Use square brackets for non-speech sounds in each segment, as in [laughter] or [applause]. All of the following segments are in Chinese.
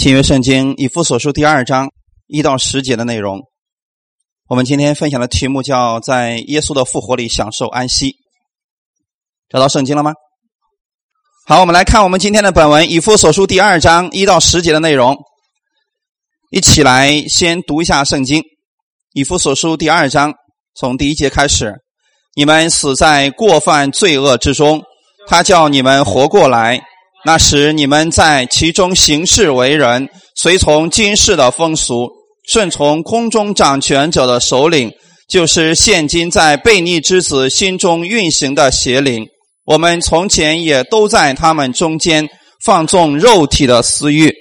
新约圣经以弗所书第二章一到十节的内容，我们今天分享的题目叫“在耶稣的复活里享受安息”。找到圣经了吗？好，我们来看我们今天的本文以弗所书第二章一到十节的内容。一起来先读一下圣经，以弗所书第二章从第一节开始：你们死在过犯罪恶之中，他叫你们活过来。那时你们在其中行事为人，随从今世的风俗，顺从空中掌权者的首领，就是现今在悖逆之子心中运行的邪灵。我们从前也都在他们中间放纵肉体的私欲，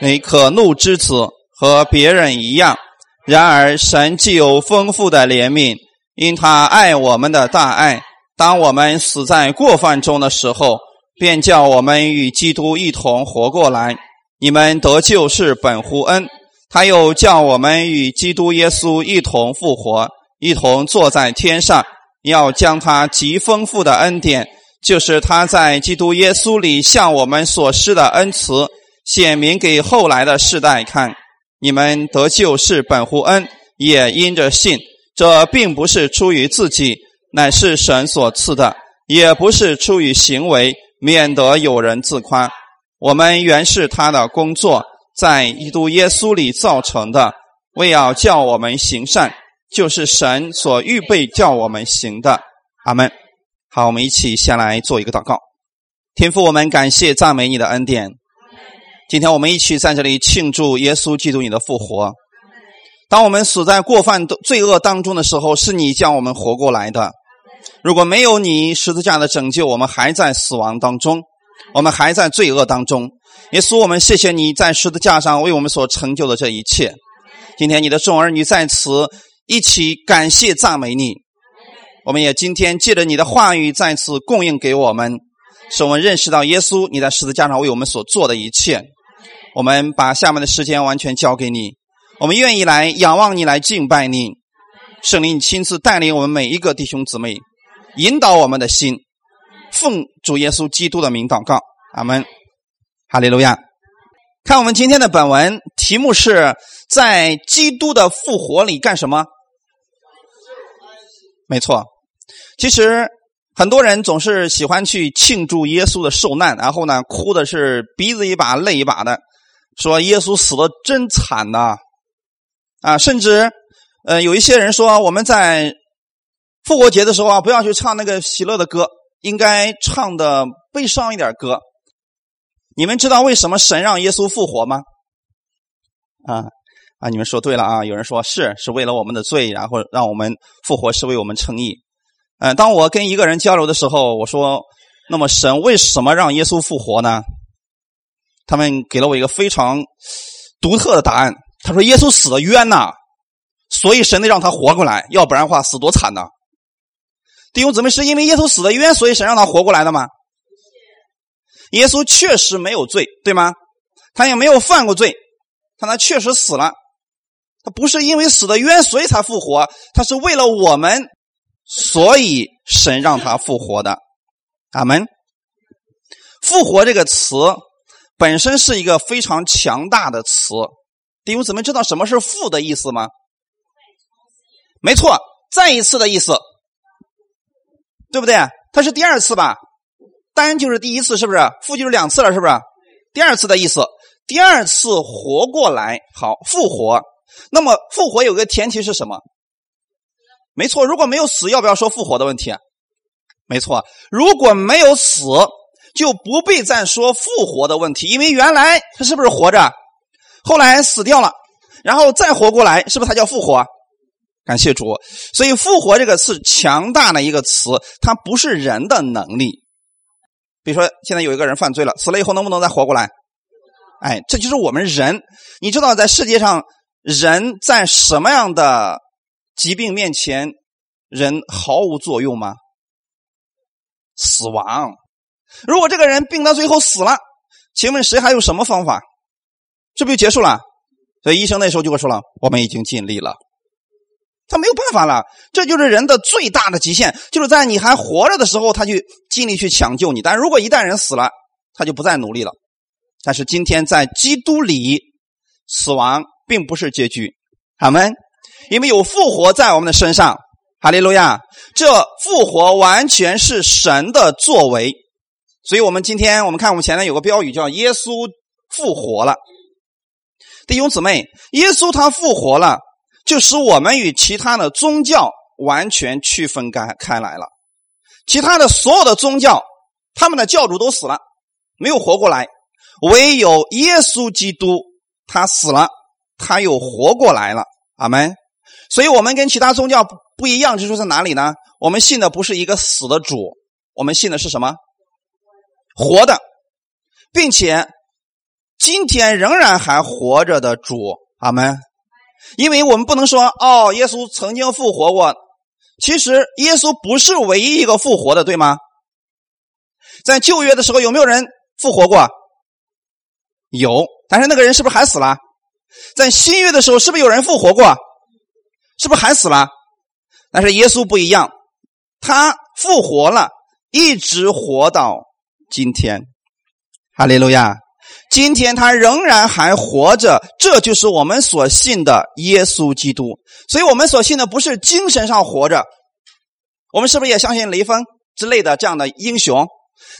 你可怒之子和别人一样。然而神既有丰富的怜悯，因他爱我们的大爱。当我们死在过犯中的时候，便叫我们与基督一同活过来。你们得救是本乎恩，他又叫我们与基督耶稣一同复活，一同坐在天上，要将他极丰富的恩典，就是他在基督耶稣里向我们所施的恩慈，显明给后来的世代看。你们得救是本乎恩，也因着信。这并不是出于自己。乃是神所赐的，也不是出于行为，免得有人自夸。我们原是他的工作，在基督耶稣里造成的，为要叫我们行善，就是神所预备叫我们行的。阿门。好，我们一起先来做一个祷告。天父，我们感谢赞美你的恩典。今天我们一起在这里庆祝耶稣基督你的复活。当我们死在过犯罪恶当中的时候，是你将我们活过来的。如果没有你十字架的拯救，我们还在死亡当中，我们还在罪恶当中。耶稣，我们谢谢你在十字架上为我们所成就的这一切。今天你的众儿女在此一起感谢赞美你。我们也今天借着你的话语再次供应给我们，使我们认识到耶稣你在十字架上为我们所做的一切。我们把下面的时间完全交给你，我们愿意来仰望你，来敬拜你。圣灵，亲自带领我们每一个弟兄姊妹。引导我们的心，奉主耶稣基督的名祷告，阿门，哈利路亚。看我们今天的本文题目是在基督的复活里干什么？没错，其实很多人总是喜欢去庆祝耶稣的受难，然后呢，哭的是鼻子一把泪一把的，说耶稣死的真惨呐，啊，甚至呃，有一些人说我们在。复活节的时候啊，不要去唱那个喜乐的歌，应该唱的悲伤一点歌。你们知道为什么神让耶稣复活吗？啊啊！你们说对了啊！有人说是是为了我们的罪，然后让我们复活是为我们称义。嗯，当我跟一个人交流的时候，我说：“那么神为什么让耶稣复活呢？”他们给了我一个非常独特的答案。他说：“耶稣死的冤呐，所以神得让他活过来，要不然的话死多惨呐。”弟兄姊妹，是因为耶稣死的冤，所以神让他活过来的吗？耶稣确实没有罪，对吗？他也没有犯过罪，但他确实死了。他不是因为死的冤，所以才复活，他是为了我们，所以神让他复活的。阿门。复活这个词本身是一个非常强大的词。弟兄姊妹，知道什么是复的意思吗？没错，再一次的意思。对不对？它是第二次吧？单就是第一次，是不是？复就是两次了，是不是？第二次的意思，第二次活过来，好复活。那么复活有个前提是什么？没错，如果没有死，要不要说复活的问题？没错，如果没有死，就不必再说复活的问题，因为原来他是不是活着？后来死掉了，然后再活过来，是不是他叫复活？感谢主，所以“复活”这个词强大的一个词，它不是人的能力。比如说，现在有一个人犯罪了，死了以后能不能再活过来？哎，这就是我们人。你知道，在世界上，人在什么样的疾病面前，人毫无作用吗？死亡。如果这个人病到最后死了，请问谁还有什么方法？这不就结束了？所以医生那时候就会说了：“我们已经尽力了。”他没有办法了。这就是人的最大的极限，就是在你还活着的时候，他去尽力去抢救你。但如果一旦人死了，他就不再努力了。但是今天在基督里，死亡并不是结局，阿门。因为有复活在我们的身上，哈利路亚！这复活完全是神的作为。所以我们今天我们看我们前面有个标语叫“耶稣复活了”，弟兄姊妹，耶稣他复活了，就使我们与其他的宗教完全区分开开来了。其他的所有的宗教，他们的教主都死了，没有活过来，唯有耶稣基督他死了，他又活过来了。阿门。所以我们跟其他宗教不一样之处在哪里呢？我们信的不是一个死的主，我们信的是什么？活的，并且今天仍然还活着的主，阿门。因为我们不能说哦，耶稣曾经复活过，其实耶稣不是唯一一个复活的，对吗？在旧约的时候有没有人复活过？有，但是那个人是不是还死了？在新约的时候是不是有人复活过？是不是还死了？但是耶稣不一样，他复活了，一直活到。今天，哈利路亚！今天他仍然还活着，这就是我们所信的耶稣基督。所以我们所信的不是精神上活着，我们是不是也相信雷锋之类的这样的英雄？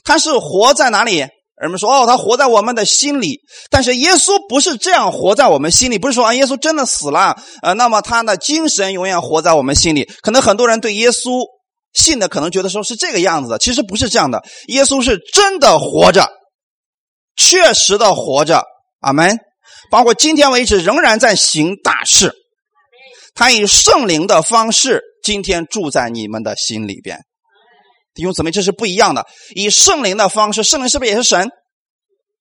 他是活在哪里？人们说哦，他活在我们的心里。但是耶稣不是这样活在我们心里，不是说啊，耶稣真的死了，呃，那么他的精神永远活在我们心里。可能很多人对耶稣。信的可能觉得说是这个样子的，其实不是这样的。耶稣是真的活着，确实的活着。阿门。包括今天为止仍然在行大事，他以圣灵的方式今天住在你们的心里边。弟兄姊妹，这是不一样的。以圣灵的方式，圣灵是不是也是神？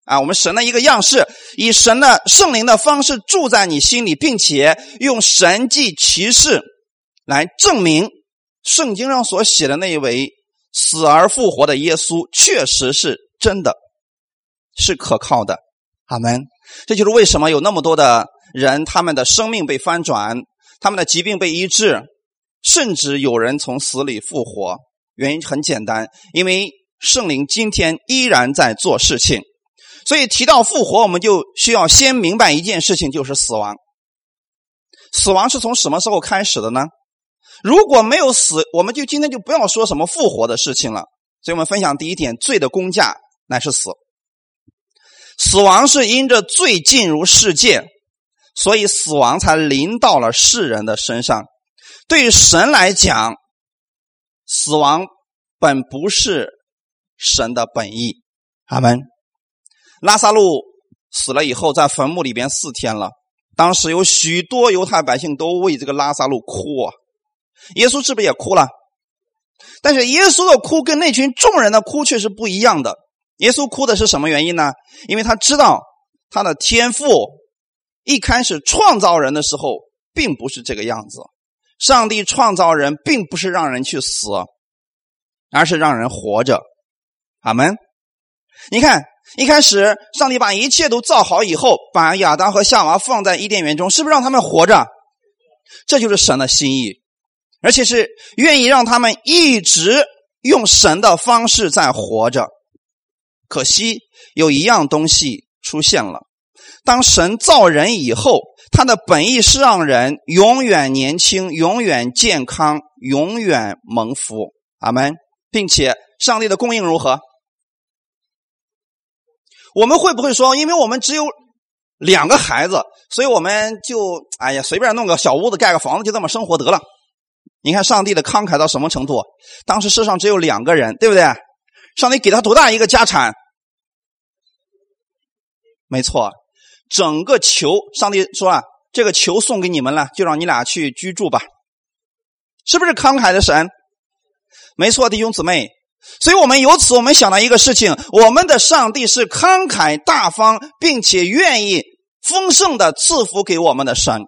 啊，我们神的一个样式，以神的圣灵的方式住在你心里，并且用神迹奇事来证明。圣经上所写的那一位死而复活的耶稣，确实是真的，是可靠的。阿门。这就是为什么有那么多的人，他们的生命被翻转，他们的疾病被医治，甚至有人从死里复活。原因很简单，因为圣灵今天依然在做事情。所以提到复活，我们就需要先明白一件事情，就是死亡。死亡是从什么时候开始的呢？如果没有死，我们就今天就不要说什么复活的事情了。所以我们分享第一点：罪的工价乃是死。死亡是因着罪进入世界，所以死亡才临到了世人的身上。对于神来讲，死亡本不是神的本意。阿门。拉萨路死了以后，在坟墓里边四天了。当时有许多犹太百姓都为这个拉萨路哭啊。耶稣是不是也哭了？但是耶稣的哭跟那群众人的哭却是不一样的。耶稣哭的是什么原因呢？因为他知道他的天赋一开始创造人的时候并不是这个样子。上帝创造人并不是让人去死，而是让人活着。阿门。你看，一开始上帝把一切都造好以后，把亚当和夏娃放在伊甸园中，是不是让他们活着？这就是神的心意。而且是愿意让他们一直用神的方式在活着。可惜有一样东西出现了：当神造人以后，他的本意是让人永远年轻、永远健康、永远蒙福。阿门，并且上帝的供应如何？我们会不会说，因为我们只有两个孩子，所以我们就哎呀，随便弄个小屋子、盖个房子，就这么生活得了？你看上帝的慷慨到什么程度？当时世上只有两个人，对不对？上帝给他多大一个家产？没错，整个球，上帝说啊，这个球送给你们了，就让你俩去居住吧，是不是慷慨的神？没错，弟兄姊妹，所以我们由此我们想到一个事情：我们的上帝是慷慨大方，并且愿意丰盛的赐福给我们的神。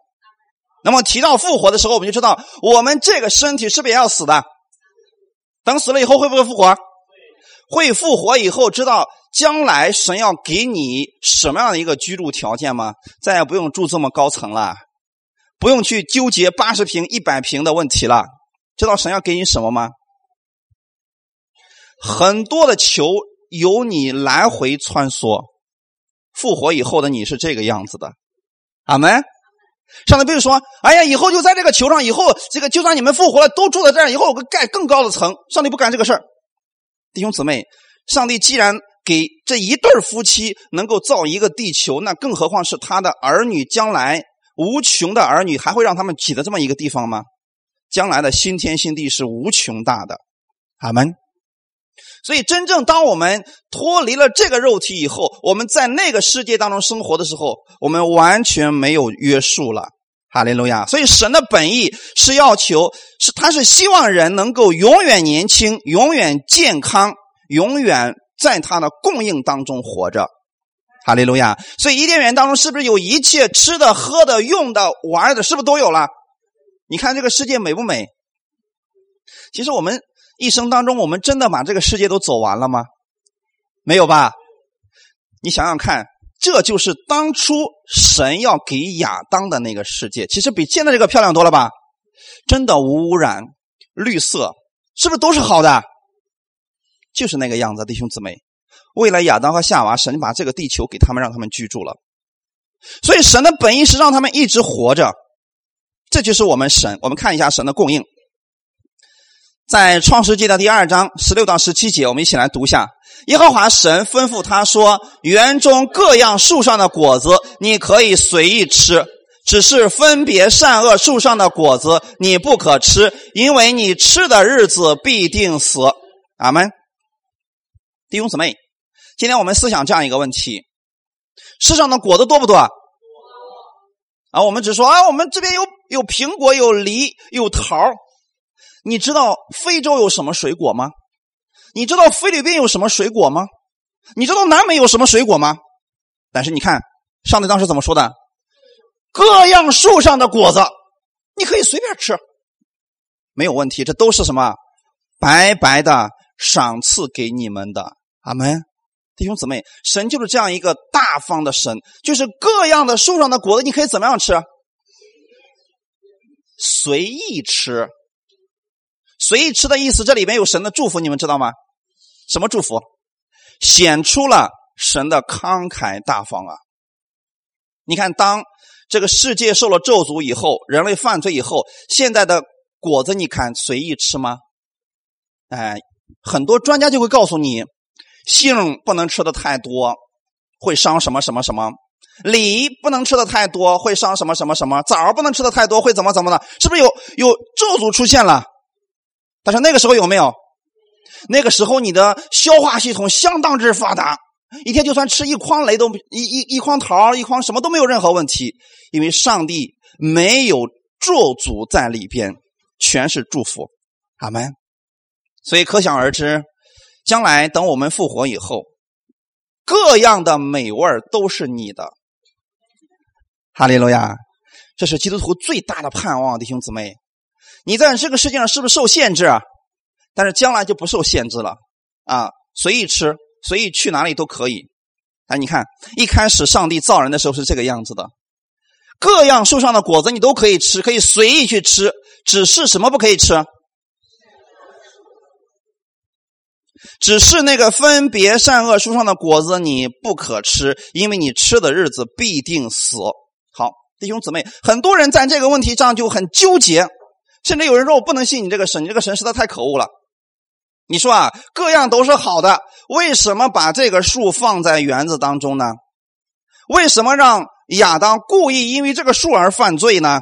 那么提到复活的时候，我们就知道我们这个身体是不是也要死的？等死了以后会不会复活？会复活以后，知道将来神要给你什么样的一个居住条件吗？再也不用住这么高层了，不用去纠结八十平、一百平的问题了。知道神要给你什么吗？很多的球由你来回穿梭，复活以后的你是这个样子的。阿门。上帝不是说：“哎呀，以后就在这个球上，以后这个就算你们复活了，都住在这儿，以后我盖更高的层。”上帝不干这个事儿。弟兄姊妹，上帝既然给这一对夫妻能够造一个地球，那更何况是他的儿女将来无穷的儿女，还会让他们挤在这么一个地方吗？将来的新天新地是无穷大的。阿门。所以，真正当我们脱离了这个肉体以后，我们在那个世界当中生活的时候，我们完全没有约束了。哈利路亚！所以，神的本意是要求，是他是希望人能够永远年轻、永远健康、永远在他的供应当中活着。哈利路亚！所以，伊甸园当中是不是有一切吃的、喝的、用的、玩的，是不是都有了？你看这个世界美不美？其实我们。一生当中，我们真的把这个世界都走完了吗？没有吧？你想想看，这就是当初神要给亚当的那个世界，其实比现在这个漂亮多了吧？真的无污染、绿色，是不是都是好的？就是那个样子，弟兄姊妹。为了亚当和夏娃，神把这个地球给他们，让他们居住了。所以神的本意是让他们一直活着，这就是我们神。我们看一下神的供应。在创世纪的第二章十六到十七节，我们一起来读一下。耶和华神吩咐他说：“园中各样树上的果子，你可以随意吃；只是分别善恶树上的果子，你不可吃，因为你吃的日子必定死。”阿门。弟兄姊妹，今天我们思想这样一个问题：世上的果子多不多？啊，我们只说啊，我们这边有有苹果，有梨，有桃。你知道非洲有什么水果吗？你知道菲律宾有什么水果吗？你知道南美有什么水果吗？但是你看，上帝当时怎么说的？各样树上的果子，你可以随便吃，没有问题。这都是什么？白白的赏赐给你们的。阿门，弟兄姊妹，神就是这样一个大方的神，就是各样的树上的果子，你可以怎么样吃？随意吃。随意吃的意思，这里面有神的祝福，你们知道吗？什么祝福？显出了神的慷慨大方啊！你看，当这个世界受了咒诅以后，人类犯罪以后，现在的果子，你看随意吃吗？哎，很多专家就会告诉你，杏不能吃的太多，会伤什么什么什么；梨不能吃的太多，会伤什么什么什么；枣不能吃的太多，会怎么怎么的？是不是有有咒诅出现了？但是那个时候有没有？那个时候你的消化系统相当之发达，一天就算吃一筐雷都一一一筐桃一筐什么都没有任何问题，因为上帝没有咒诅在里边，全是祝福，阿门。所以可想而知，将来等我们复活以后，各样的美味都是你的，哈利路亚！这是基督徒最大的盼望，弟兄姊妹。你在这个世界上是不是受限制啊？但是将来就不受限制了啊，随意吃，随意去哪里都可以。哎，你看，一开始上帝造人的时候是这个样子的，各样树上的果子你都可以吃，可以随意去吃，只是什么不可以吃？只是那个分别善恶树上的果子你不可吃，因为你吃的日子必定死。好，弟兄姊妹，很多人在这个问题上就很纠结。甚至有人说：“我不能信你这个神，你这个神实在太可恶了。”你说啊，各样都是好的，为什么把这个树放在园子当中呢？为什么让亚当故意因为这个树而犯罪呢？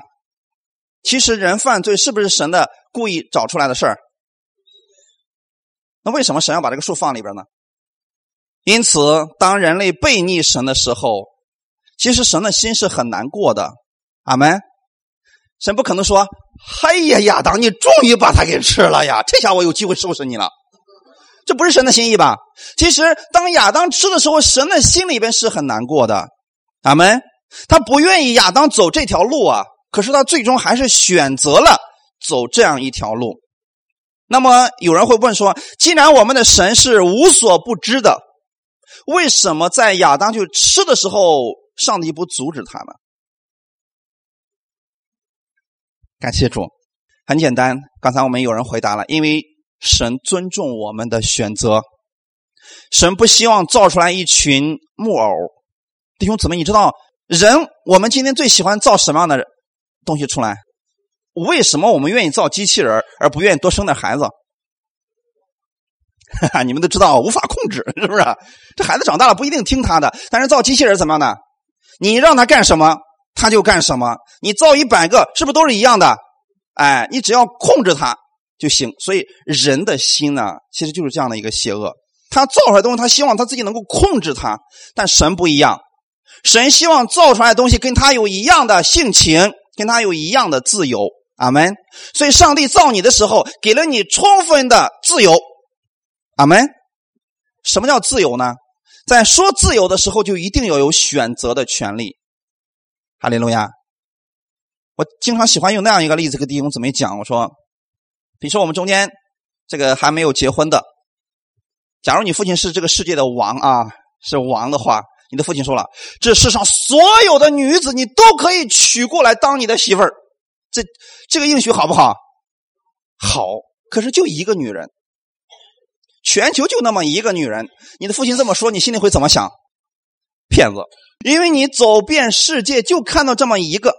其实人犯罪是不是神的故意找出来的事儿？那为什么神要把这个树放里边呢？因此，当人类背逆神的时候，其实神的心是很难过的。阿门。神不可能说：“嗨呀，亚当，你终于把它给吃了呀！这下我有机会收拾你了。”这不是神的心意吧？其实，当亚当吃的时候，神的心里边是很难过的。阿门。他不愿意亚当走这条路啊，可是他最终还是选择了走这样一条路。那么，有人会问说：“既然我们的神是无所不知的，为什么在亚当去吃的时候，上帝不阻止他呢？”感谢主，很简单。刚才我们有人回答了，因为神尊重我们的选择，神不希望造出来一群木偶。弟兄姊妹，你知道人我们今天最喜欢造什么样的东西出来？为什么我们愿意造机器人而不愿意多生点孩子？哈哈，你们都知道无法控制，[laughs] 是不是？这孩子长大了不一定听他的，但是造机器人怎么样呢？你让他干什么，他就干什么。你造一百个，是不是都是一样的？哎，你只要控制他就行。所以人的心呢，其实就是这样的一个邪恶。他造出来东西，他希望他自己能够控制他，但神不一样，神希望造出来的东西跟他有一样的性情，跟他有一样的自由。阿门。所以上帝造你的时候，给了你充分的自由。阿门。什么叫自由呢？在说自由的时候，就一定要有选择的权利。哈利路亚。我经常喜欢用那样一个例子跟弟兄姊妹讲，我说，比如说我们中间这个还没有结婚的，假如你父亲是这个世界的王啊，是王的话，你的父亲说了，这世上所有的女子你都可以娶过来当你的媳妇儿，这这个应许好不好？好，可是就一个女人。全球就那么一个女人，你的父亲这么说，你心里会怎么想？骗子，因为你走遍世界就看到这么一个，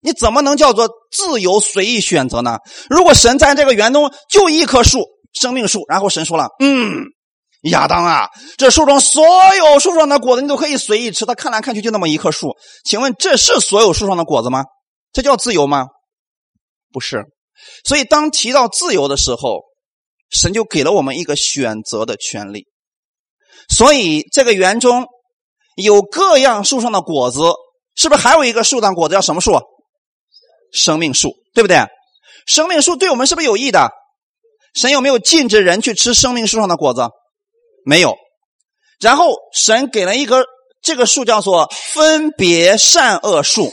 你怎么能叫做自由随意选择呢？如果神在这个园中就一棵树，生命树，然后神说了：“嗯，亚当啊，这树中所有树上的果子你都可以随意吃。”他看来看去就那么一棵树，请问这是所有树上的果子吗？这叫自由吗？不是。所以当提到自由的时候，神就给了我们一个选择的权利，所以这个园中有各样树上的果子，是不是还有一个树上果子叫什么树？生命树，对不对？生命树对我们是不是有益的？神有没有禁止人去吃生命树上的果子？没有。然后神给了一个这个树叫做分别善恶树，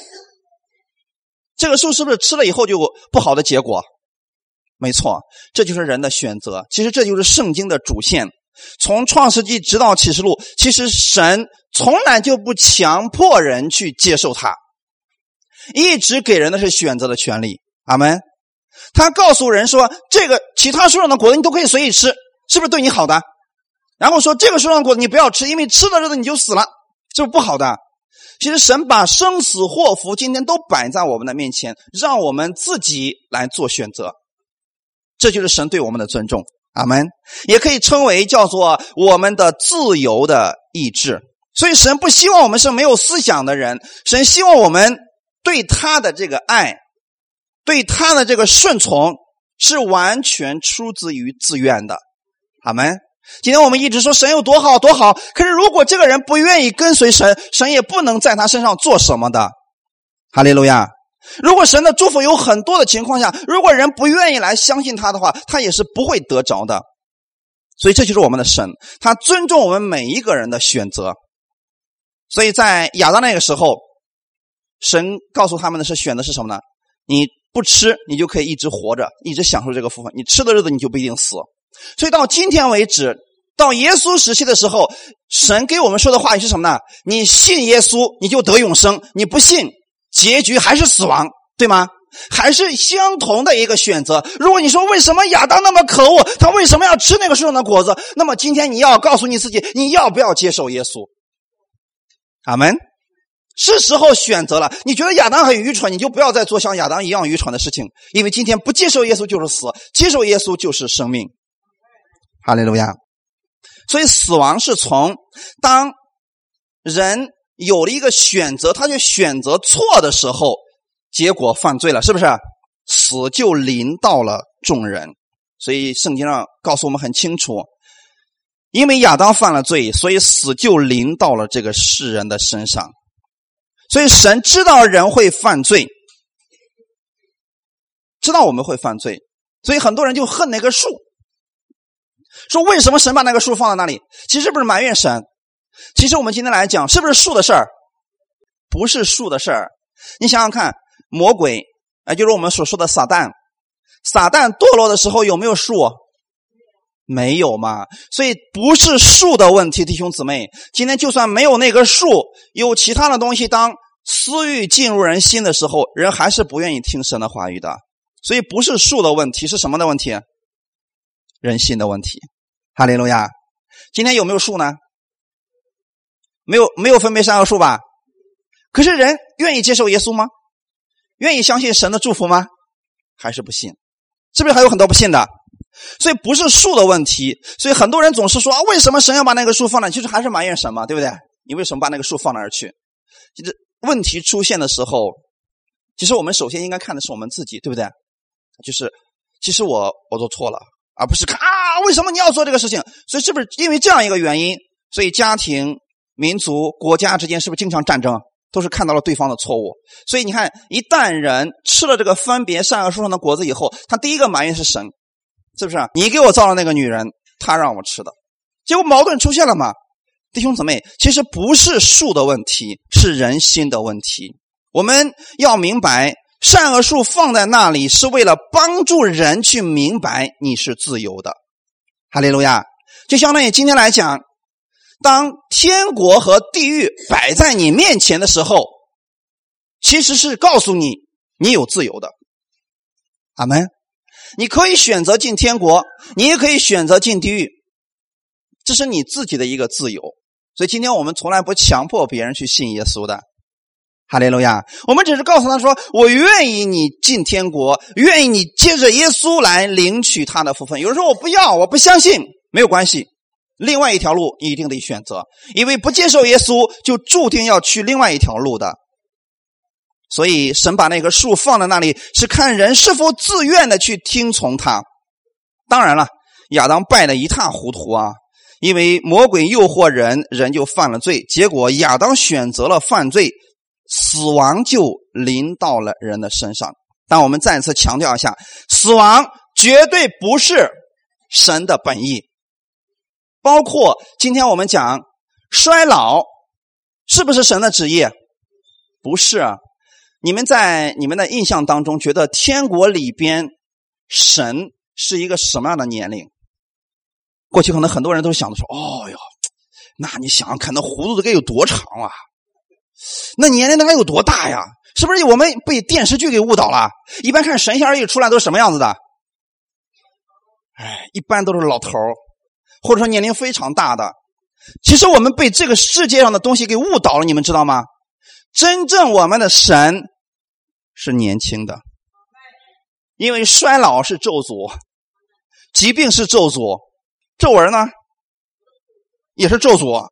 这个树是不是吃了以后就不好的结果？没错，这就是人的选择。其实这就是圣经的主线，从创世纪直到启示录，其实神从来就不强迫人去接受它，一直给人的是选择的权利。阿门。他告诉人说：“这个其他树上的果子你都可以随意吃，是不是对你好的？”然后说：“这个树上的果子你不要吃，因为吃的日子你就死了，这是不好的？”其实神把生死祸福今天都摆在我们的面前，让我们自己来做选择。这就是神对我们的尊重，阿门。也可以称为叫做我们的自由的意志。所以神不希望我们是没有思想的人，神希望我们对他的这个爱，对他的这个顺从是完全出自于自愿的，阿门。今天我们一直说神有多好多好，可是如果这个人不愿意跟随神，神也不能在他身上做什么的，哈利路亚。如果神的祝福有很多的情况下，如果人不愿意来相信他的话，他也是不会得着的。所以这就是我们的神，他尊重我们每一个人的选择。所以在亚当那个时候，神告诉他们的是选的是什么呢？你不吃，你就可以一直活着，一直享受这个福分；你吃的日子，你就不一定死。所以到今天为止，到耶稣时期的时候，神给我们说的话语是什么呢？你信耶稣，你就得永生；你不信。结局还是死亡，对吗？还是相同的一个选择。如果你说为什么亚当那么可恶，他为什么要吃那个树上的果子？那么今天你要告诉你自己，你要不要接受耶稣？阿门。是时候选择了。你觉得亚当很愚蠢，你就不要再做像亚当一样愚蠢的事情。因为今天不接受耶稣就是死，接受耶稣就是生命。哈利路亚。所以死亡是从当人。有了一个选择，他就选择错的时候，结果犯罪了，是不是？死就临到了众人。所以圣经上告诉我们很清楚，因为亚当犯了罪，所以死就临到了这个世人的身上。所以神知道人会犯罪，知道我们会犯罪，所以很多人就恨那个树，说为什么神把那个树放在那里？其实不是埋怨神。其实我们今天来讲，是不是树的事儿？不是树的事儿。你想想看，魔鬼，啊，就是我们所说的撒旦。撒旦堕落的时候有没有树？没有嘛。所以不是树的问题，弟兄姊妹。今天就算没有那个树，有其他的东西，当私欲进入人心的时候，人还是不愿意听神的话语的。所以不是树的问题，是什么的问题？人心的问题。哈利路亚！今天有没有树呢？没有，没有分别善恶数吧？可是人愿意接受耶稣吗？愿意相信神的祝福吗？还是不信？是不是还有很多不信的？所以不是数的问题。所以很多人总是说啊，为什么神要把那个数放那？其实还是埋怨神嘛，对不对？你为什么把那个数放那儿去？其实问题出现的时候，其实我们首先应该看的是我们自己，对不对？就是其实我我做错了，而不是看啊，为什么你要做这个事情？所以是不是因为这样一个原因，所以家庭、民族、国家之间是不是经常战争？都是看到了对方的错误。所以你看，一旦人吃了这个分别善恶树上的果子以后，他第一个埋怨是神，是不是？你给我造了那个女人，她让我吃的，结果矛盾出现了嘛？弟兄姊妹，其实不是树的问题，是人心的问题。我们要明白。善恶树放在那里是为了帮助人去明白你是自由的，哈利路亚！就相当于今天来讲，当天国和地狱摆在你面前的时候，其实是告诉你你有自由的。阿门！你可以选择进天国，你也可以选择进地狱，这是你自己的一个自由。所以今天我们从来不强迫别人去信耶稣的。哈利路亚！我们只是告诉他说：“我愿意你进天国，愿意你接着耶稣来领取他的福分。”有人说：“我不要，我不相信。”没有关系，另外一条路你一定得选择，因为不接受耶稣，就注定要去另外一条路的。所以，神把那个树放在那里，是看人是否自愿的去听从他。当然了，亚当败得一塌糊涂啊，因为魔鬼诱惑人，人就犯了罪，结果亚当选择了犯罪。死亡就临到了人的身上，但我们再次强调一下，死亡绝对不是神的本意。包括今天我们讲衰老，是不是神的旨意？不是。你们在你们的印象当中，觉得天国里边神是一个什么样的年龄？过去可能很多人都想着说：“哦哟，那你想想看，那胡子该有多长啊？”那年龄那该有多大呀？是不是我们被电视剧给误导了？一般看神仙一出来都是什么样子的？哎，一般都是老头或者说年龄非常大的。其实我们被这个世界上的东西给误导了，你们知道吗？真正我们的神是年轻的，因为衰老是咒诅，疾病是咒诅，皱纹呢也是咒诅，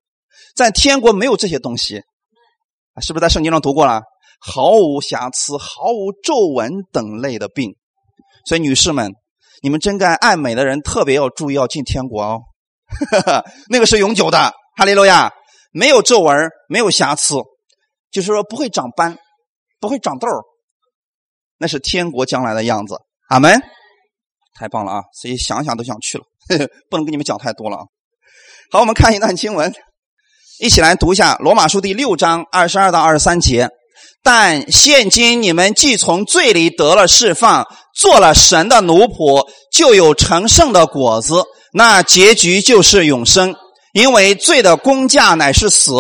在天国没有这些东西。是不是在圣经上读过了？毫无瑕疵、毫无皱纹等类的病，所以女士们，你们真该爱美的人特别要注意，要进天国哦。[laughs] 那个是永久的，哈利路亚，没有皱纹，没有瑕疵，就是说不会长斑，不会长痘那是天国将来的样子。阿门，太棒了啊！所以想想都想去了，呵 [laughs] 呵不能跟你们讲太多了啊。好，我们看一段经文。一起来读一下《罗马书》第六章二十二到二十三节。但现今你们既从罪里得了释放，做了神的奴仆，就有成圣的果子。那结局就是永生，因为罪的工价乃是死，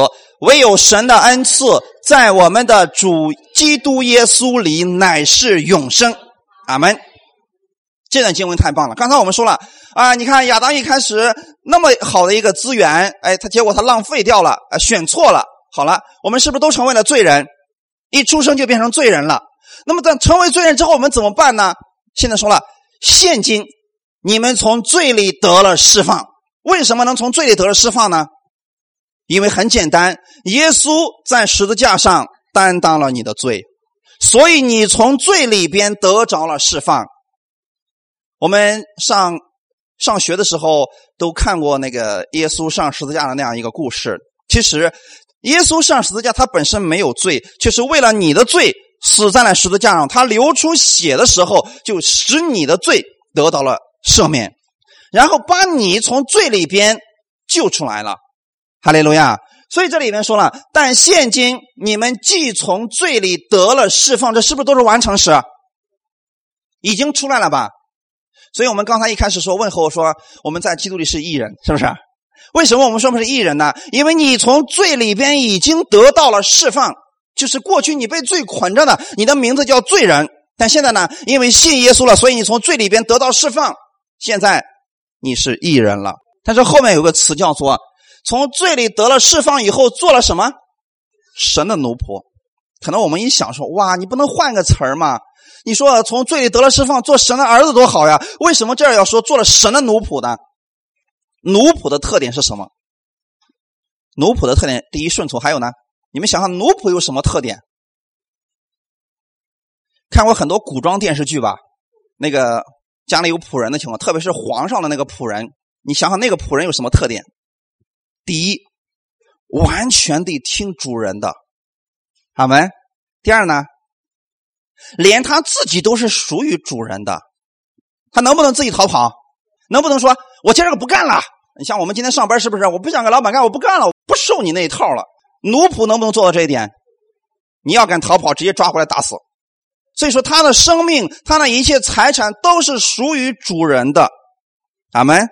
唯有神的恩赐在我们的主基督耶稣里乃是永生。阿门。这段经文太棒了！刚才我们说了啊，你看亚当一开始那么好的一个资源，哎，他结果他浪费掉了，啊选错了。好了，我们是不是都成为了罪人？一出生就变成罪人了。那么在成为罪人之后，我们怎么办呢？现在说了，现今你们从罪里得了释放。为什么能从罪里得了释放呢？因为很简单，耶稣在十字架上担当了你的罪，所以你从罪里边得着了释放。我们上上学的时候都看过那个耶稣上十字架的那样一个故事。其实，耶稣上十字架，他本身没有罪，却是为了你的罪死在了十字架上。他流出血的时候，就使你的罪得到了赦免，然后把你从罪里边救出来了。哈利路亚！所以这里面说了，但现今你们既从罪里得了释放，这是不是都是完成时？已经出来了吧？所以我们刚才一开始说问候说我们在基督里是艺人，是不是？为什么我们说我们是艺人呢？因为你从罪里边已经得到了释放，就是过去你被罪捆着的，你的名字叫罪人，但现在呢，因为信耶稣了，所以你从罪里边得到释放，现在你是义人了。但是后面有个词叫做从罪里得了释放以后做了什么？神的奴仆。可能我们一想说，哇，你不能换个词儿吗？你说从罪里得了释放，做神的儿子多好呀？为什么这儿要说做了神的奴仆呢？奴仆的特点是什么？奴仆的特点，第一顺从，还有呢？你们想想，奴仆有什么特点？看过很多古装电视剧吧？那个家里有仆人的情况，特别是皇上的那个仆人，你想想那个仆人有什么特点？第一，完全得听主人的，阿门。第二呢，连他自己都是属于主人的，他能不能自己逃跑？能不能说我今儿个不干了？你像我们今天上班是不是？我不想跟老板干，我不干了，我不受你那一套了。奴仆能不能做到这一点？你要敢逃跑，直接抓回来打死。所以说，他的生命，他的一切财产都是属于主人的。阿门。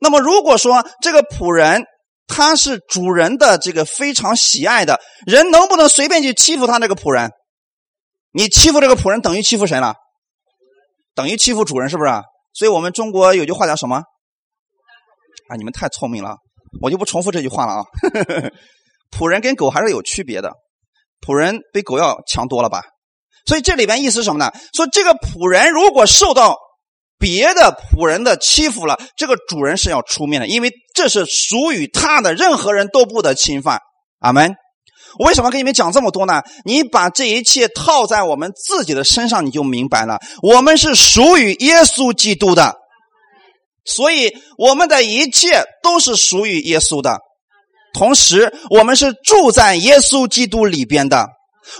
那么，如果说这个仆人他是主人的这个非常喜爱的人，能不能随便去欺负他这个仆人？你欺负这个仆人，等于欺负谁了？等于欺负主人，是不是？所以我们中国有句话叫什么？啊，你们太聪明了，我就不重复这句话了啊。[laughs] 仆人跟狗还是有区别的，仆人比狗要强多了吧？所以这里边意思是什么呢？说这个仆人如果受到别的仆人的欺负了，这个主人是要出面的，因为这是属于他的，任何人都不得侵犯。阿门。我为什么跟你们讲这么多呢？你把这一切套在我们自己的身上，你就明白了。我们是属于耶稣基督的。所以，我们的一切都是属于耶稣的，同时，我们是住在耶稣基督里边的，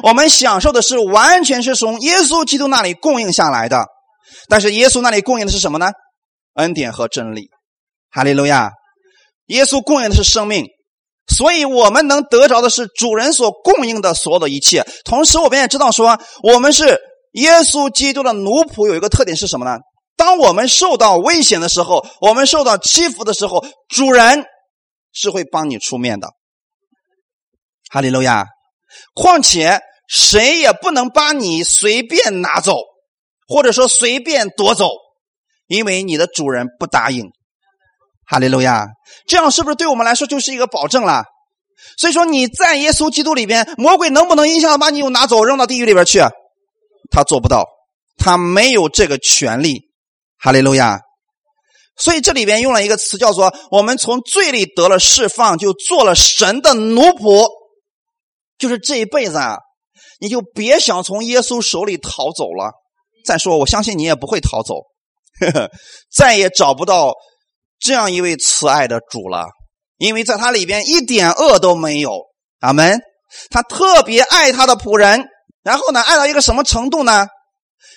我们享受的是完全是从耶稣基督那里供应下来的。但是，耶稣那里供应的是什么呢？恩典和真理。哈利路亚！耶稣供应的是生命，所以我们能得着的是主人所供应的所有的一切。同时，我们也知道说，我们是耶稣基督的奴仆，有一个特点是什么呢？当我们受到危险的时候，我们受到欺负的时候，主人是会帮你出面的。哈利路亚！况且谁也不能把你随便拿走，或者说随便夺走，因为你的主人不答应。哈利路亚！这样是不是对我们来说就是一个保证了？所以说你在耶稣基督里边，魔鬼能不能一下把你又拿走，扔到地狱里边去？他做不到，他没有这个权利。哈利路亚！所以这里边用了一个词，叫做“我们从罪里得了释放，就做了神的奴仆”。就是这一辈子啊，你就别想从耶稣手里逃走了。再说，我相信你也不会逃走，呵呵再也找不到这样一位慈爱的主了，因为在他里边一点恶都没有。阿门。他特别爱他的仆人，然后呢，爱到一个什么程度呢？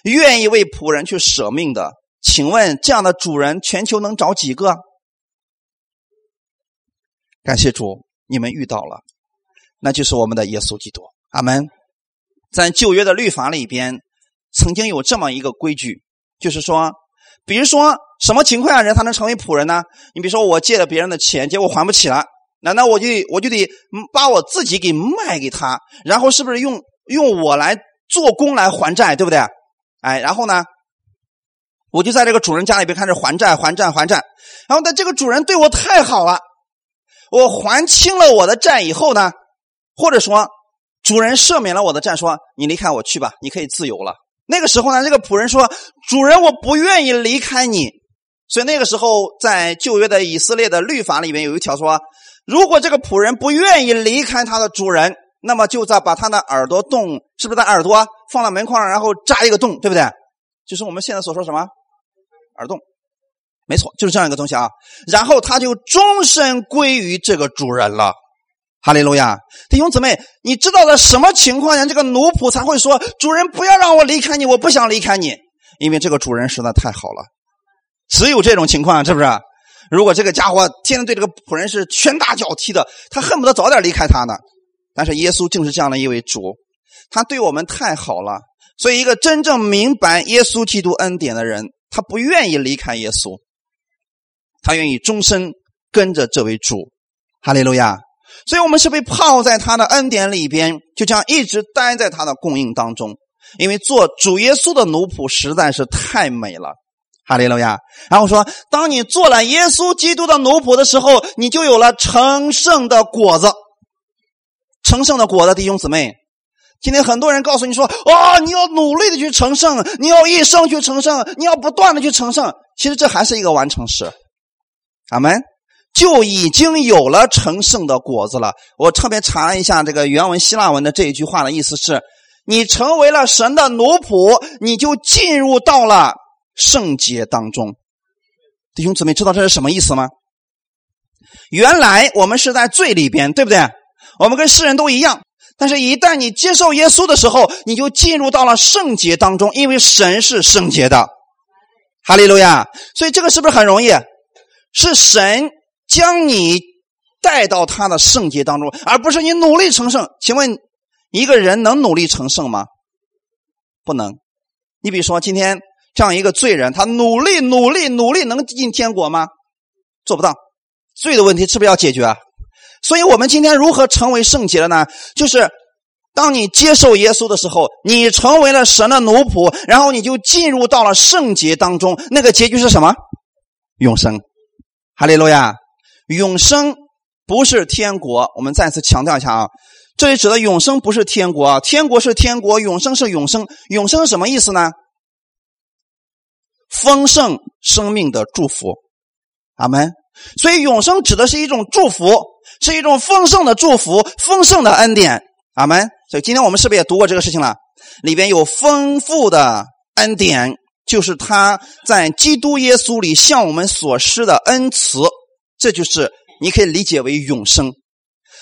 愿意为仆人去舍命的。请问这样的主人，全球能找几个？感谢主，你们遇到了，那就是我们的耶稣基督。阿门。在旧约的律法里边，曾经有这么一个规矩，就是说，比如说什么情况下人才能成为仆人呢？你比如说我借了别人的钱，结果还不起了，难道我就我就得把我自己给卖给他，然后是不是用用我来做工来还债，对不对？哎，然后呢？我就在这个主人家里边开始还债，还债，还债。然后，呢这个主人对我太好了，我还清了我的债以后呢，或者说主人赦免了我的债，说你离开我去吧，你可以自由了。那个时候呢，这个仆人说：“主人，我不愿意离开你。”所以那个时候，在旧约的以色列的律法里面有一条说：如果这个仆人不愿意离开他的主人，那么就在把他的耳朵洞，是不是在耳朵放到门框上，然后扎一个洞，对不对？就是我们现在所说什么？耳洞，没错，就是这样一个东西啊。然后他就终身归于这个主人了。哈利路亚，弟兄姊妹，你知道在什么情况下这个奴仆才会说：“主人，不要让我离开你，我不想离开你，因为这个主人实在太好了。”只有这种情况，是不是？如果这个家伙天天对这个仆人是拳打脚踢的，他恨不得早点离开他呢。但是耶稣就是这样的一位主，他对我们太好了。所以，一个真正明白耶稣基督恩典的人。他不愿意离开耶稣，他愿意终身跟着这位主，哈利路亚。所以，我们是被泡在他的恩典里边，就这样一直待在他的供应当中。因为做主耶稣的奴仆实在是太美了。哈利路亚。然后说，当你做了耶稣基督的奴仆的时候，你就有了成圣的果子。成圣的果子，弟兄姊妹，今天很多人告诉你说：“啊，你要努力的去成圣，你要一生去成圣，你要不断的去成圣。”其实这还是一个完成时。阿门。就已经有了成圣的果子了。我特别查了一下这个原文希腊文的这一句话的意思是：你成为了神的奴仆，你就进入到了圣洁当中。弟兄姊妹，知道这是什么意思吗？原来我们是在罪里边，对不对？我们跟世人都一样。但是，一旦你接受耶稣的时候，你就进入到了圣洁当中，因为神是圣洁的。哈利路亚！所以这个是不是很容易？是神。将你带到他的圣洁当中，而不是你努力成圣。请问，一个人能努力成圣吗？不能。你比如说，今天这样一个罪人，他努力、努力、努力，能进天国吗？做不到。罪的问题是不是要解决啊？所以我们今天如何成为圣洁的呢？就是当你接受耶稣的时候，你成为了神的奴仆，然后你就进入到了圣洁当中。那个结局是什么？永生。哈利路亚。永生不是天国，我们再次强调一下啊，这里指的永生不是天国啊，天国是天国，永生是永生。永生什么意思呢？丰盛生命的祝福，阿门。所以永生指的是一种祝福，是一种丰盛的祝福，丰盛的恩典，阿门。所以今天我们是不是也读过这个事情了？里边有丰富的恩典，就是他在基督耶稣里向我们所施的恩慈。这就是你可以理解为永生，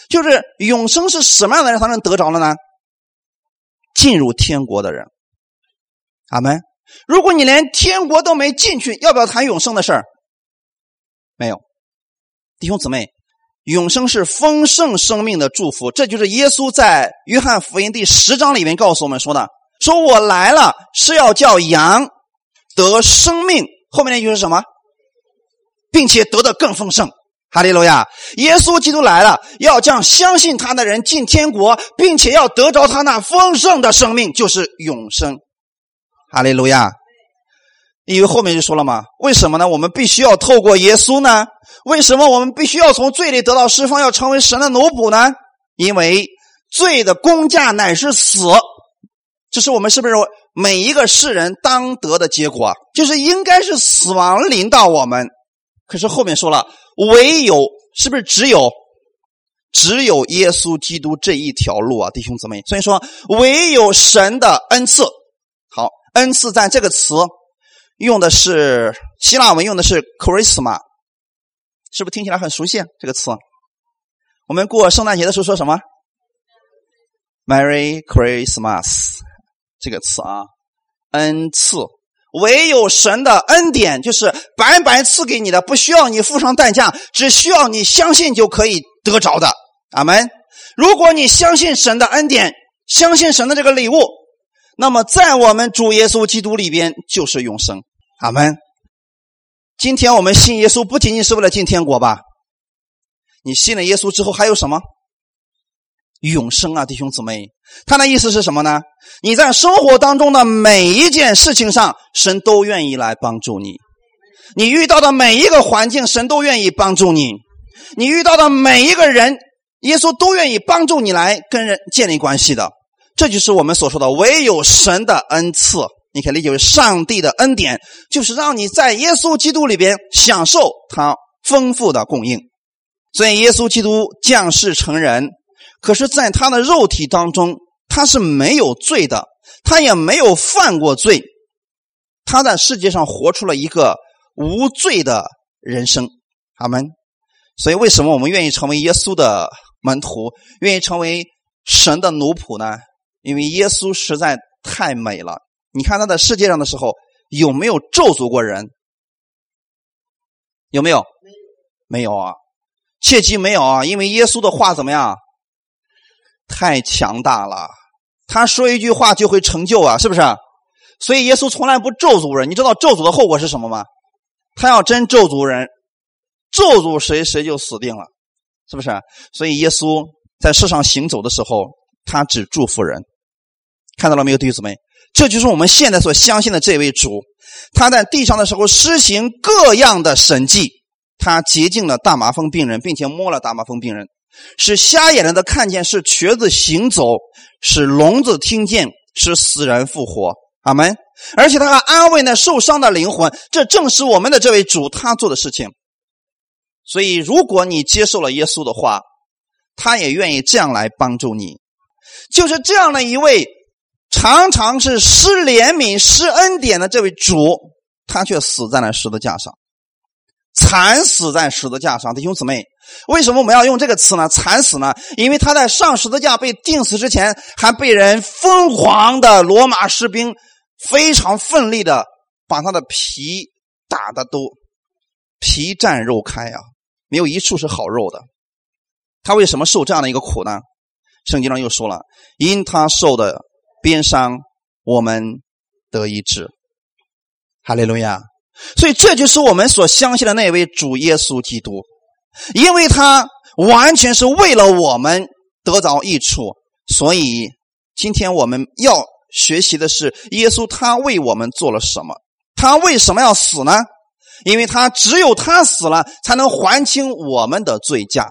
就是永生是什么样的人才能得着了呢？进入天国的人，阿门。如果你连天国都没进去，要不要谈永生的事儿？没有，弟兄姊妹，永生是丰盛生命的祝福，这就是耶稣在约翰福音第十章里面告诉我们说的：“说我来了是要叫羊得生命。”后面那句是什么？并且得的更丰盛，哈利路亚！耶稣基督来了，要将相信他的人进天国，并且要得着他那丰盛的生命，就是永生，哈利路亚！因为后面就说了嘛，为什么呢？我们必须要透过耶稣呢？为什么我们必须要从罪里得到释放，要成为神的奴仆呢？因为罪的公价乃是死，这是我们是不是每一个世人当得的结果？就是应该是死亡临到我们。可是后面说了，唯有是不是只有只有耶稣基督这一条路啊，弟兄姊妹。所以说，唯有神的恩赐。好，恩赐在这个词用的是希腊文，用的是 christmas，是不是听起来很熟悉这个词？我们过圣诞节的时候说什么？Merry Christmas 这个词啊，恩赐。唯有神的恩典就是白白赐给你的，不需要你付上代价，只需要你相信就可以得着的。阿门。如果你相信神的恩典，相信神的这个礼物，那么在我们主耶稣基督里边就是永生。阿门。今天我们信耶稣不仅仅是为了进天国吧？你信了耶稣之后还有什么？永生啊，弟兄姊妹，他的意思是什么呢？你在生活当中的每一件事情上，神都愿意来帮助你；你遇到的每一个环境，神都愿意帮助你；你遇到的每一个人，耶稣都愿意帮助你来跟人建立关系的。这就是我们所说的唯有神的恩赐。你可以理解为上帝的恩典，就是让你在耶稣基督里边享受他丰富的供应。所以，耶稣基督降世成人。可是，在他的肉体当中，他是没有罪的，他也没有犯过罪，他在世界上活出了一个无罪的人生。阿门。所以，为什么我们愿意成为耶稣的门徒，愿意成为神的奴仆呢？因为耶稣实在太美了。你看他在世界上的时候，有没有咒诅过人？有没有？没有啊，切记没有啊，因为耶稣的话怎么样？太强大了，他说一句话就会成就啊，是不是？所以耶稣从来不咒诅人。你知道咒诅的后果是什么吗？他要真咒诅人，咒诅谁谁就死定了，是不是？所以耶稣在世上行走的时候，他只祝福人。看到了没有，弟兄姊妹？这就是我们现在所相信的这位主。他在地上的时候施行各样的神迹，他洁净了大麻风病人，并且摸了大麻风病人，使瞎眼人的看见，使瘸子行走，使聋子听见，使死人复活。阿门。而且他还安慰那受伤的灵魂，这正是我们的这位主他做的事情。所以，如果你接受了耶稣的话，他也愿意这样来帮助你。就是这样的一位。常常是施怜悯、施恩典的这位主，他却死在了十字架上，惨死在十字架上。弟兄姊妹，为什么我们要用这个词呢？惨死呢？因为他在上十字架被钉死之前，还被人疯狂的罗马士兵非常奋力的把他的皮打的都皮绽肉开啊，没有一处是好肉的。他为什么受这样的一个苦呢？圣经上又说了，因他受的。鞭伤，我们得医治，哈利路亚！所以这就是我们所相信的那位主耶稣基督，因为他完全是为了我们得着益处，所以今天我们要学习的是耶稣他为我们做了什么？他为什么要死呢？因为他只有他死了，才能还清我们的罪价。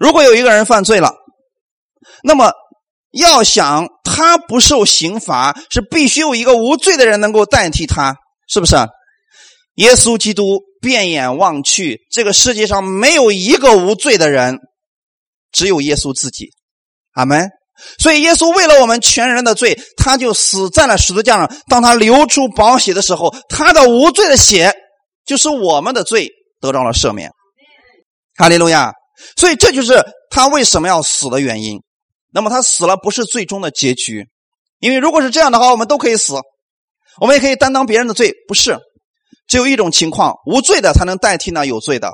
如果有一个人犯罪了，那么。要想他不受刑罚，是必须有一个无罪的人能够代替他，是不是？耶稣基督变眼望去，这个世界上没有一个无罪的人，只有耶稣自己。阿门。所以耶稣为了我们全人的罪，他就死在了十字架上。当他流出宝血的时候，他的无罪的血就是我们的罪得到了赦免。哈利路亚。所以这就是他为什么要死的原因。那么他死了不是最终的结局，因为如果是这样的话，我们都可以死，我们也可以担当别人的罪，不是？只有一种情况，无罪的才能代替那有罪的。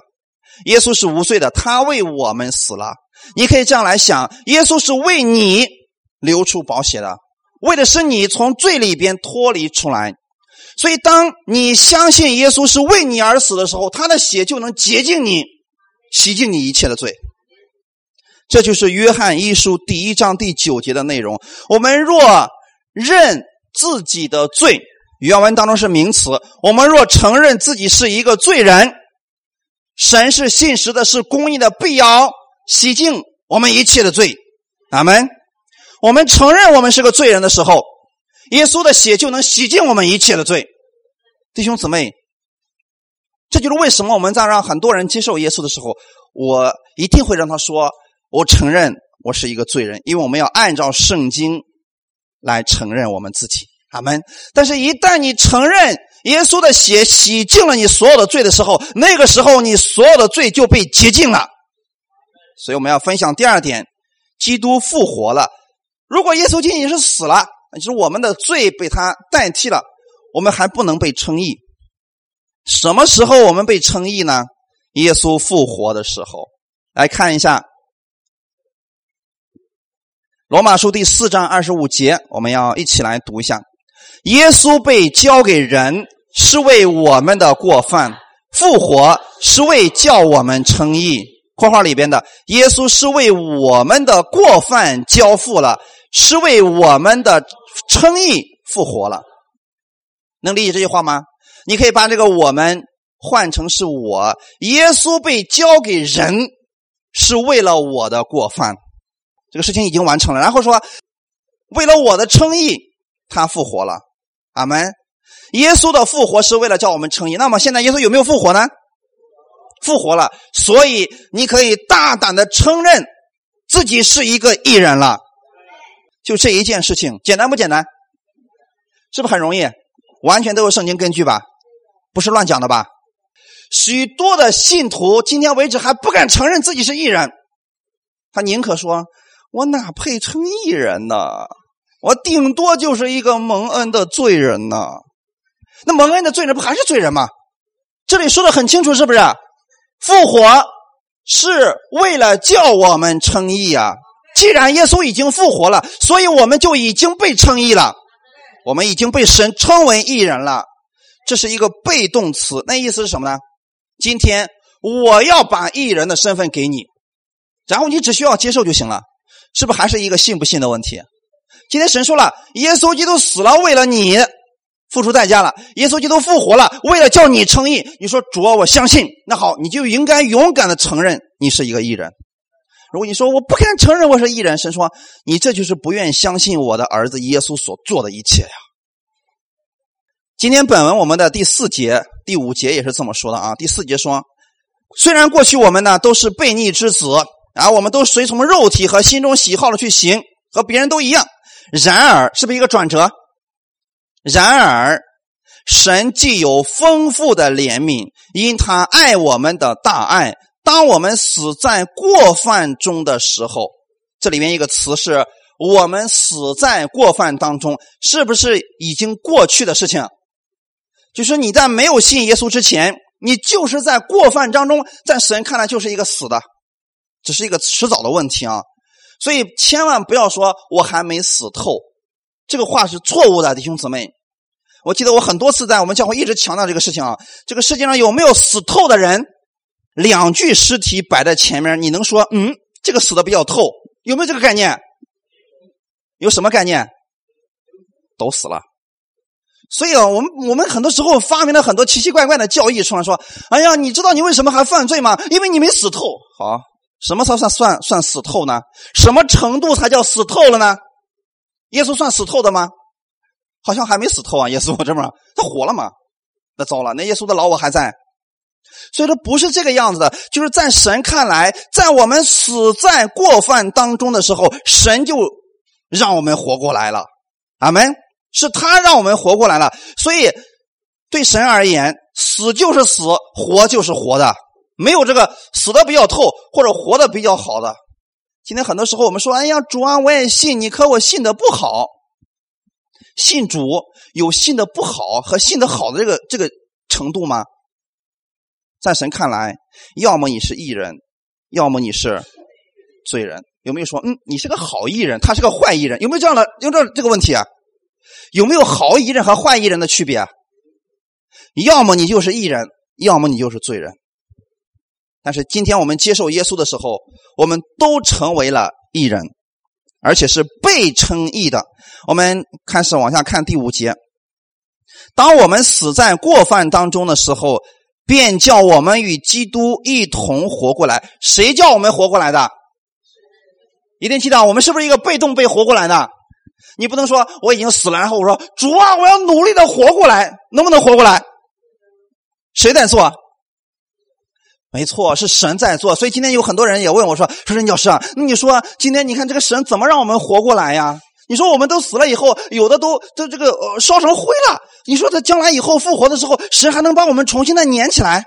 耶稣是无罪的，他为我们死了。你可以这样来想：耶稣是为你流出宝血的，为的是你从罪里边脱离出来。所以，当你相信耶稣是为你而死的时候，他的血就能洁净你，洗净你一切的罪。这就是约翰一书第一章第九节的内容。我们若认自己的罪，原文当中是名词。我们若承认自己是一个罪人，神是信实的，是公义的，必要洗净我们一切的罪。阿门。我们承认我们是个罪人的时候，耶稣的血就能洗净我们一切的罪。弟兄姊妹，这就是为什么我们在让很多人接受耶稣的时候，我一定会让他说。我承认我是一个罪人，因为我们要按照圣经来承认我们自己。阿门。但是，一旦你承认耶稣的血洗净了你所有的罪的时候，那个时候你所有的罪就被洁净了。所以，我们要分享第二点：基督复活了。如果耶稣仅仅是死了，就是我们的罪被他代替了，我们还不能被称义。什么时候我们被称义呢？耶稣复活的时候。来看一下。罗马书第四章二十五节，我们要一起来读一下：耶稣被交给人，是为我们的过犯；复活是为叫我们称义。括号里边的耶稣是为我们的过犯交付了，是为我们的称义复活了。能理解这句话吗？你可以把这个“我们”换成是我。耶稣被交给人，是为了我的过犯。这个事情已经完成了，然后说，为了我的称义，他复活了。阿门。耶稣的复活是为了叫我们称义。那么现在耶稣有没有复活呢？复活了，所以你可以大胆的承认自己是一个艺人了。就这一件事情，简单不简单？是不是很容易？完全都有圣经根据吧？不是乱讲的吧？许多的信徒今天为止还不敢承认自己是艺人，他宁可说。我哪配称义人呢？我顶多就是一个蒙恩的罪人呢。那蒙恩的罪人不还是罪人吗？这里说的很清楚，是不是？复活是为了叫我们称义啊！既然耶稣已经复活了，所以我们就已经被称义了。我们已经被神称为义人了。这是一个被动词，那意思是什么呢？今天我要把义人的身份给你，然后你只需要接受就行了。是不是还是一个信不信的问题？今天神说了，耶稣基督死了，为了你付出代价了；耶稣基督复活了，为了叫你称义。你说主啊，我相信。那好，你就应该勇敢的承认你是一个艺人。如果你说我不敢承认我是艺人，神说你这就是不愿相信我的儿子耶稣所做的一切呀。今天本文我们的第四节、第五节也是这么说的啊。第四节说，虽然过去我们呢都是悖逆之子，啊，我们都随从肉体和心中喜好的去行，和别人都一样。然而，是不是一个转折？然而，神既有丰富的怜悯，因他爱我们的大爱。当我们死在过犯中的时候，这里面一个词是我们死在过犯当中，是不是已经过去的事情？就是你在没有信耶稣之前，你就是在过犯当中，在神看来就是一个死的，只是一个迟早的问题啊！所以千万不要说我还没死透，这个话是错误的，弟兄姊妹。我记得我很多次在我们教会一直强调这个事情啊，这个世界上有没有死透的人？两具尸体摆在前面，你能说嗯，这个死的比较透？有没有这个概念？有什么概念？都死了。所以啊，我们我们很多时候发明了很多奇奇怪怪的教义，出来说：“哎呀，你知道你为什么还犯罪吗？因为你没死透。”好，什么才算算算死透呢？什么程度才叫死透了呢？耶稣算死透的吗？好像还没死透啊！耶稣我这么他活了吗？那糟了，那耶稣的老我还在。所以说不是这个样子的，就是在神看来，在我们死在过犯当中的时候，神就让我们活过来了。阿门，是他让我们活过来了。所以对神而言，死就是死，活就是活的，没有这个死的比较透或者活的比较好的。今天很多时候我们说：“哎呀，主啊，我也信你，可我信的不好。”信主有信的不好和信的好的这个这个程度吗？在神看来，要么你是义人，要么你是罪人。有没有说，嗯，你是个好艺人，他是个坏艺人？有没有这样的？有这这个问题啊？有没有好艺人和坏艺人的区别？要么你就是艺人，要么你就是罪人。但是今天我们接受耶稣的时候，我们都成为了艺人，而且是被称义的。我们开始往下看第五节：当我们死在过犯当中的时候。便叫我们与基督一同活过来。谁叫我们活过来的？一定记得，我们是不是一个被动被活过来的？你不能说我已经死了，然后我说主啊，我要努力的活过来，能不能活过来？谁在做？没错，是神在做。所以今天有很多人也问我说：“说任教师啊，那你说今天你看这个神怎么让我们活过来呀？”你说我们都死了以后，有的都都这个呃烧成灰了。你说他将来以后复活的时候，神还能把我们重新的粘起来？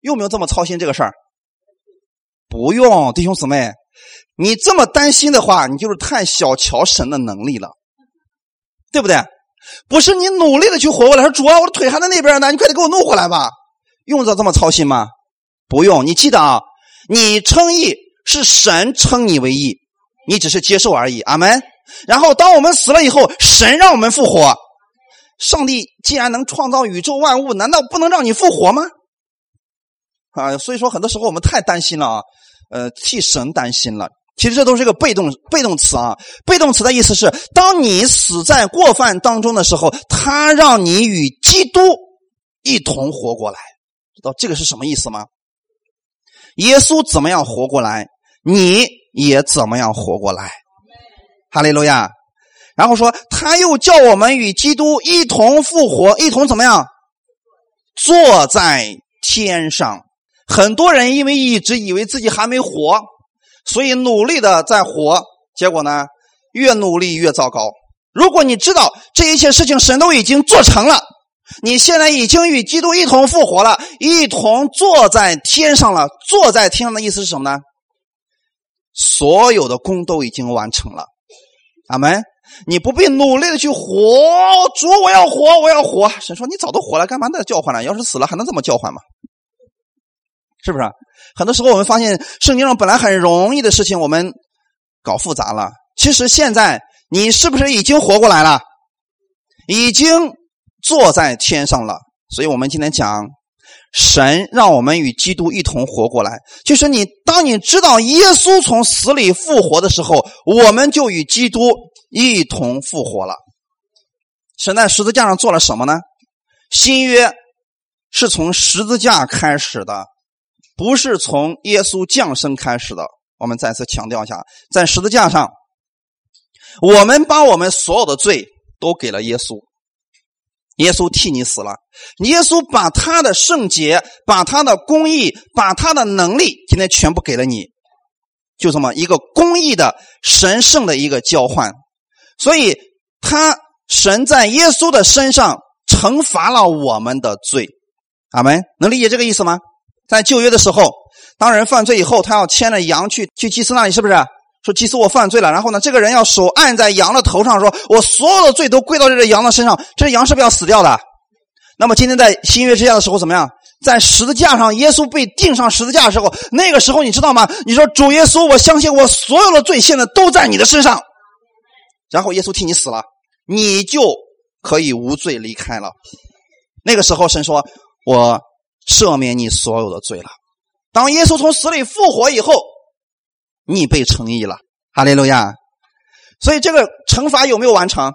用不用这么操心这个事儿？不用，弟兄姊妹，你这么担心的话，你就是太小瞧神的能力了，对不对？不是你努力的去活过来，说主啊，我的腿还在那边呢，你快点给我弄回来吧。用着这么操心吗？不用，你记得啊，你称义是神称你为义。你只是接受而已，阿门。然后，当我们死了以后，神让我们复活。上帝既然能创造宇宙万物，难道不能让你复活吗？啊，所以说很多时候我们太担心了啊，呃，替神担心了。其实这都是一个被动被动词啊。被动词的意思是，当你死在过犯当中的时候，他让你与基督一同活过来。知道这个是什么意思吗？耶稣怎么样活过来？你？也怎么样活过来？哈利路亚！然后说，他又叫我们与基督一同复活，一同怎么样？坐在天上。很多人因为一直以为自己还没活，所以努力的在活，结果呢，越努力越糟糕。如果你知道这一切事情神都已经做成了，你现在已经与基督一同复活了，一同坐在天上了。坐在天上的意思是什么呢？所有的功都已经完成了，阿门。你不必努力的去活，主，我要活，我要活。神说：“你早都活了，干嘛在叫唤呢？要是死了，还能这么叫唤吗？是不是？很多时候我们发现，圣经上本来很容易的事情，我们搞复杂了。其实现在，你是不是已经活过来了？已经坐在天上了。所以我们今天讲。神让我们与基督一同活过来，就是你。当你知道耶稣从死里复活的时候，我们就与基督一同复活了。神在十字架上做了什么呢？新约是从十字架开始的，不是从耶稣降生开始的。我们再次强调一下，在十字架上，我们把我们所有的罪都给了耶稣，耶稣替你死了，耶稣把他的圣洁、把他的公义、把他的能力，今天全部给了你，就这么一个公义的神圣的一个交换。所以，他神在耶稣的身上惩罚了我们的罪，阿门。能理解这个意思吗？在旧约的时候。当人犯罪以后，他要牵着羊去去祭司那里，是不是？说祭司我犯罪了，然后呢，这个人要手按在羊的头上，说我所有的罪都归到这个羊的身上，这羊是不是要死掉的？那么今天在新约之下的时候怎么样？在十字架上，耶稣被钉上十字架的时候，那个时候你知道吗？你说主耶稣，我相信我所有的罪现在都在你的身上，然后耶稣替你死了，你就可以无罪离开了。那个时候神说，我赦免你所有的罪了。当耶稣从死里复活以后，你被称义了，哈利路亚。所以这个惩罚有没有完成？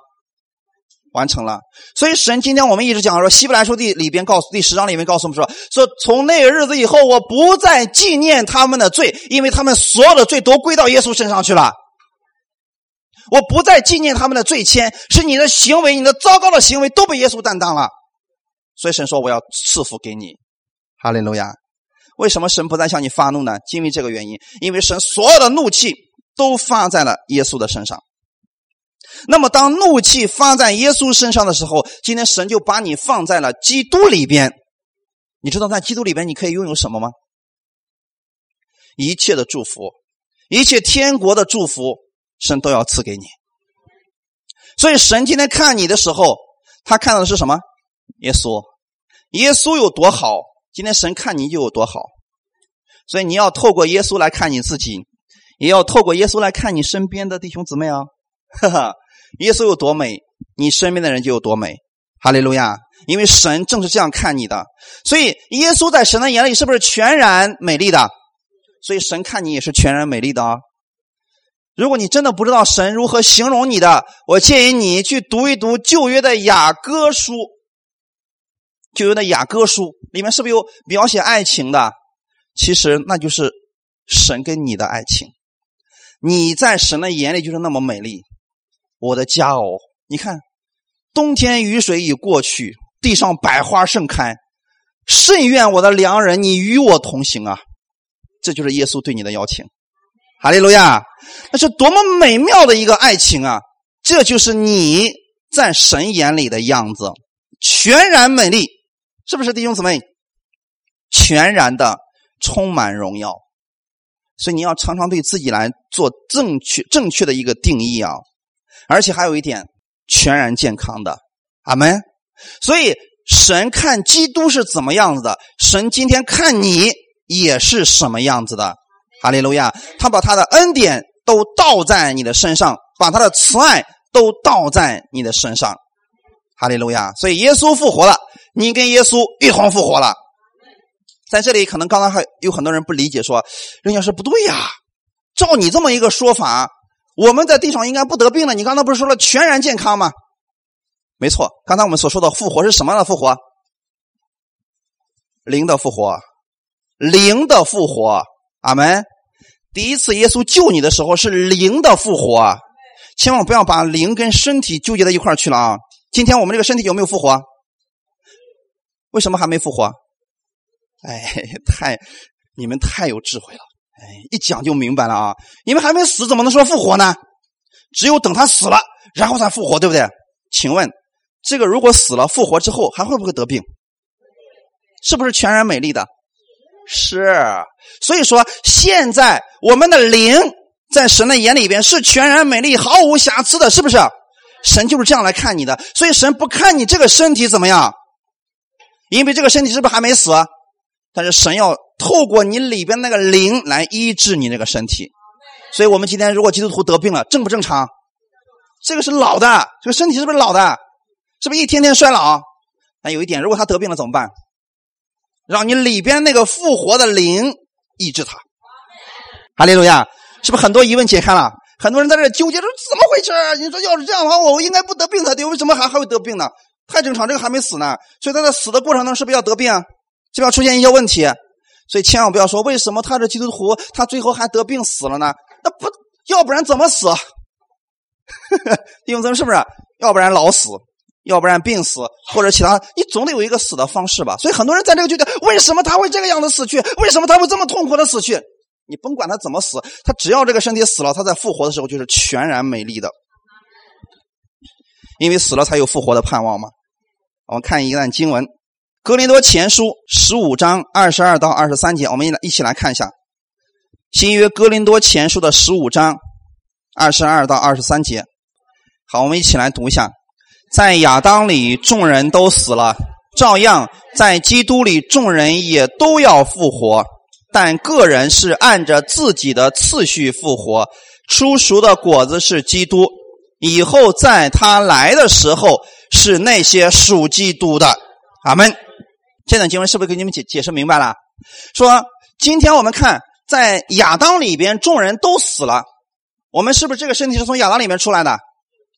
完成了。所以神今天我们一直讲说，希伯来书第里边告诉第十章里面告诉我们说，说从那个日子以后，我不再纪念他们的罪，因为他们所有的罪都归到耶稣身上去了。我不再纪念他们的罪愆，是你的行为，你的糟糕的行为都被耶稣担当了。所以神说我要赐福给你，哈利路亚。为什么神不再向你发怒呢？因为这个原因，因为神所有的怒气都发在了耶稣的身上。那么，当怒气发在耶稣身上的时候，今天神就把你放在了基督里边。你知道在基督里边你可以拥有什么吗？一切的祝福，一切天国的祝福，神都要赐给你。所以，神今天看你的时候，他看到的是什么？耶稣，耶稣有多好？今天神看你就有多好，所以你要透过耶稣来看你自己，也要透过耶稣来看你身边的弟兄姊妹啊！哈哈，耶稣有多美，你身边的人就有多美。哈利路亚！因为神正是这样看你的，所以耶稣在神的眼里是不是全然美丽的？所以神看你也是全然美丽的啊！如果你真的不知道神如何形容你的，我建议你去读一读旧约的雅歌书。就有那雅歌书里面是不是有描写爱情的？其实那就是神跟你的爱情。你在神的眼里就是那么美丽，我的佳偶。你看，冬天雨水已过去，地上百花盛开，甚愿我的良人你与我同行啊！这就是耶稣对你的邀请。哈利路亚！那是多么美妙的一个爱情啊！这就是你在神眼里的样子，全然美丽。是不是弟兄姊妹？全然的充满荣耀，所以你要常常对自己来做正确、正确的一个定义啊！而且还有一点，全然健康的，阿门。所以神看基督是怎么样子的，神今天看你也是什么样子的，哈利路亚！他把他的恩典都倒在你的身上，把他的慈爱都倒在你的身上，哈利路亚！所以耶稣复活了。你跟耶稣一同复活了，在这里可能刚刚还有很多人不理解，说人家说不对呀，照你这么一个说法，我们在地上应该不得病了。你刚才不是说了全然健康吗？没错，刚才我们所说的复活是什么样的复活？灵的复活，灵的复活。阿门。第一次耶稣救你的时候是灵的复活，千万不要把灵跟身体纠结在一块去了啊！今天我们这个身体有没有复活？为什么还没复活？哎，太你们太有智慧了！哎，一讲就明白了啊！你们还没死，怎么能说复活呢？只有等他死了，然后才复活，对不对？请问，这个如果死了复活之后，还会不会得病？是不是全然美丽的？是。所以说，现在我们的灵在神的眼里边是全然美丽、毫无瑕疵的，是不是？神就是这样来看你的。所以神不看你这个身体怎么样。因为这个身体是不是还没死？但是神要透过你里边那个灵来医治你那个身体。所以我们今天如果基督徒得病了，正不正常？这个是老的，这个身体是不是老的？是不是一天天衰老？但有一点，如果他得病了怎么办？让你里边那个复活的灵医治他。哈利路亚！是不是很多疑问解开了？很多人在这纠结说怎么回事？你说要是这样的话，我应该不得病才对，为什么还还会得病呢？太正常，这个还没死呢，所以他在死的过程中是不是要得病？是不是要出现一些问题？所以千万不要说为什么他是基督徒，他最后还得病死了呢？那不要不然怎么死？[laughs] 弟兄姊妹是不是？要不然老死，要不然病死，或者其他，你总得有一个死的方式吧？所以很多人在这个阶段，为什么他会这个样子死去？为什么他会这么痛苦的死去？你甭管他怎么死，他只要这个身体死了，他在复活的时候就是全然美丽的，因为死了才有复活的盼望嘛。我们看一段经文，《格林多前书》十五章二十二到二十三节，我们一起来看一下。新约《格林多前书》的十五章二十二到二十三节。好，我们一起来读一下：在亚当里众人都死了，照样在基督里众人也都要复活。但个人是按着自己的次序复活，出熟的果子是基督，以后在他来的时候是那些属基督的。阿门。这段经文是不是给你们解解释明白了？说今天我们看在亚当里边众人都死了，我们是不是这个身体是从亚当里面出来的？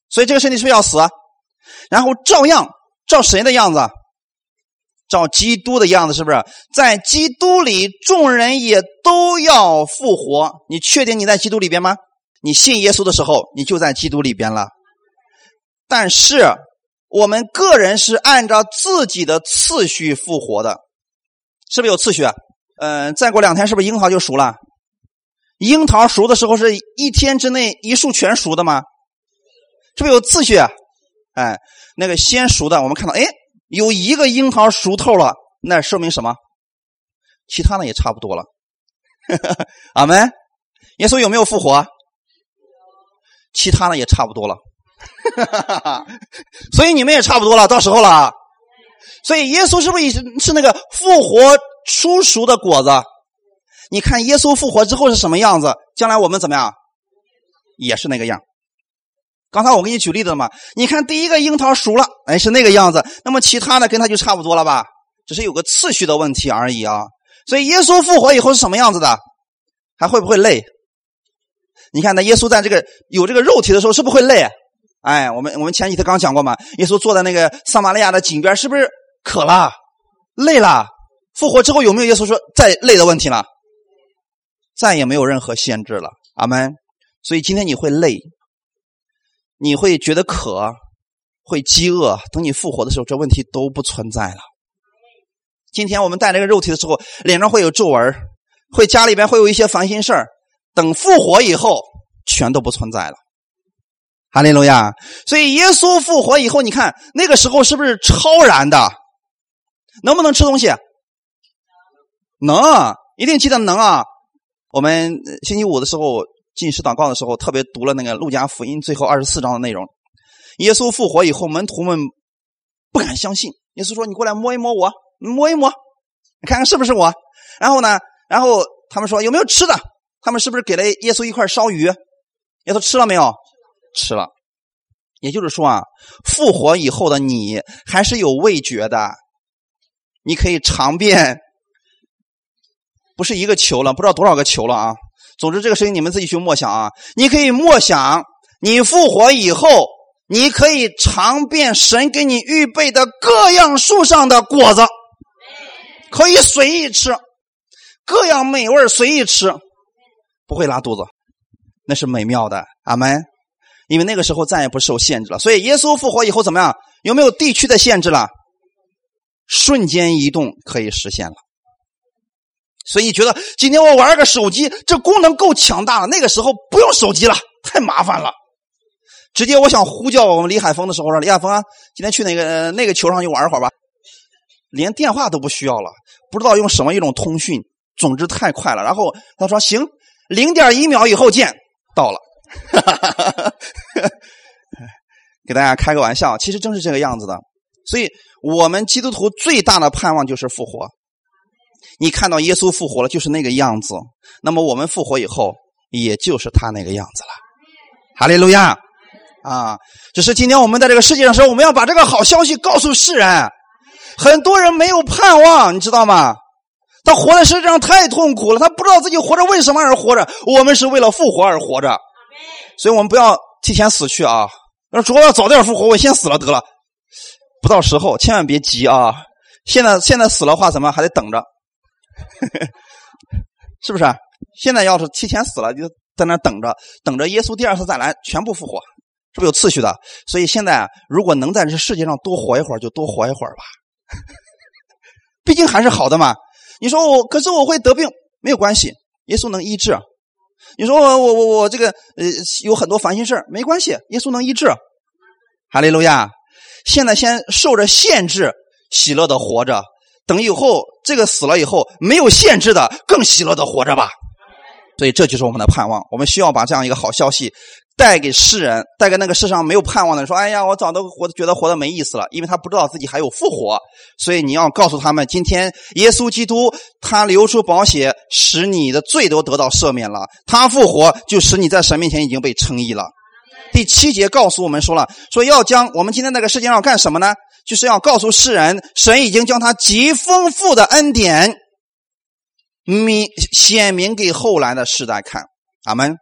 所以这个身体是不是要死？然后照样照谁的样子？照基督的样子，是不是在基督里，众人也都要复活？你确定你在基督里边吗？你信耶稣的时候，你就在基督里边了。但是我们个人是按照自己的次序复活的，是不是有次序？嗯，再过两天是不是樱桃就熟了？樱桃熟的时候是一天之内一束全熟的吗？是不是有次序啊？哎，那个先熟的，我们看到，哎。有一个樱桃熟透了，那说明什么？其他的也差不多了。[laughs] 阿门。耶稣有没有复活？其他的也差不多了。哈哈哈！哈所以你们也差不多了，到时候了。所以耶稣是不是是那个复活出熟的果子？你看耶稣复活之后是什么样子？将来我们怎么样？也是那个样。刚才我给你举例子了嘛？你看第一个樱桃熟了，哎，是那个样子。那么其他的跟它就差不多了吧？只是有个次序的问题而已啊。所以耶稣复活以后是什么样子的？还会不会累？你看，那耶稣在这个有这个肉体的时候，是不是会累？哎，我们我们前几天刚讲过嘛。耶稣坐在那个撒玛利亚的井边，是不是渴了、累了？复活之后有没有耶稣说再累的问题了？再也没有任何限制了。阿门。所以今天你会累。你会觉得渴，会饥饿。等你复活的时候，这问题都不存在了。今天我们带这个肉体的时候，脸上会有皱纹，会家里边会有一些烦心事。等复活以后，全都不存在了。哈利路亚！所以耶稣复活以后，你看那个时候是不是超然的？能不能吃东西？能，一定记得能啊！我们星期五的时候。进食祷告的时候，特别读了那个路加福音最后二十四章的内容。耶稣复活以后，门徒们不敢相信。耶稣说：“你过来摸一摸我，摸一摸，看看是不是我？”然后呢，然后他们说：“有没有吃的？”他们是不是给了耶稣一块烧鱼？耶稣吃了没有？吃了。也就是说啊，复活以后的你还是有味觉的，你可以尝遍，不是一个球了，不知道多少个球了啊。总之，这个事情你们自己去默想啊！你可以默想，你复活以后，你可以尝遍神给你预备的各样树上的果子，可以随意吃，各样美味随意吃，不会拉肚子，那是美妙的。阿门。因为那个时候再也不受限制了，所以耶稣复活以后怎么样？有没有地区的限制了？瞬间移动可以实现了。所以觉得今天我玩个手机，这功能够强大了。那个时候不用手机了，太麻烦了。直接我想呼叫我们李海峰的时候说：“李海峰啊，今天去那个那个球上去玩会儿吧。”连电话都不需要了，不知道用什么一种通讯，总之太快了。然后他说：“行，零点一秒以后见。”到了，哈 [laughs] 给大家开个玩笑，其实正是这个样子的。所以我们基督徒最大的盼望就是复活。你看到耶稣复活了，就是那个样子。那么我们复活以后，也就是他那个样子了。哈利路亚！啊，只是今天我们在这个世界上时候，我们要把这个好消息告诉世人。很多人没有盼望，你知道吗？他活在世界上太痛苦了，他不知道自己活着为什么而活着。我们是为了复活而活着。所以我们不要提前死去啊！那主要早点复活，我先死了得了，不到时候千万别急啊！现在现在死了话，怎么还得等着？[laughs] 是不是？现在要是提前死了，就在那等着，等着耶稣第二次再来，全部复活，是不是有次序的？所以现在啊，如果能在这世界上多活一会儿，就多活一会儿吧。[laughs] 毕竟还是好的嘛。你说我，可是我会得病，没有关系，耶稣能医治。你说我我我我这个呃有很多烦心事没关系，耶稣能医治。哈利路亚！现在先受着限制，喜乐的活着。等以后这个死了以后，没有限制的，更喜乐的活着吧。所以这就是我们的盼望。我们需要把这样一个好消息带给世人，带给那个世上没有盼望的人。说：“哎呀，我早都活觉得活得没意思了，因为他不知道自己还有复活。”所以你要告诉他们：今天耶稣基督他流出宝血，使你的罪都得到赦免了。他复活，就使你在神面前已经被称义了。第七节告诉我们说了：说要将我们今天那个世界上干什么呢？就是要告诉世人，神已经将他极丰富的恩典。明显明给后来的世代看，阿门。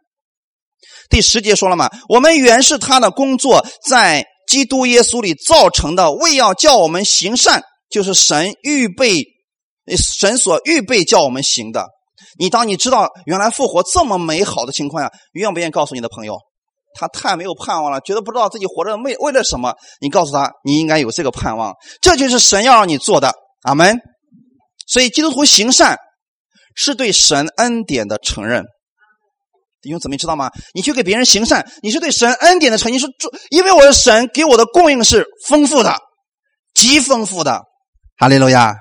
第十节说了嘛，我们原是他的工作，在基督耶稣里造成的，为要叫我们行善，就是神预备，神所预备叫我们行的。你当你知道原来复活这么美好的情况下，愿不愿意告诉你的朋友，他太没有盼望了，觉得不知道自己活着为为了什么？你告诉他，你应该有这个盼望，这就是神要让你做的，阿门。所以基督徒行善。是对神恩典的承认，弟兄姊妹知道吗？你去给别人行善，你是对神恩典的承认。说，因为我的神给我的供应是丰富的，极丰富的。哈利路亚！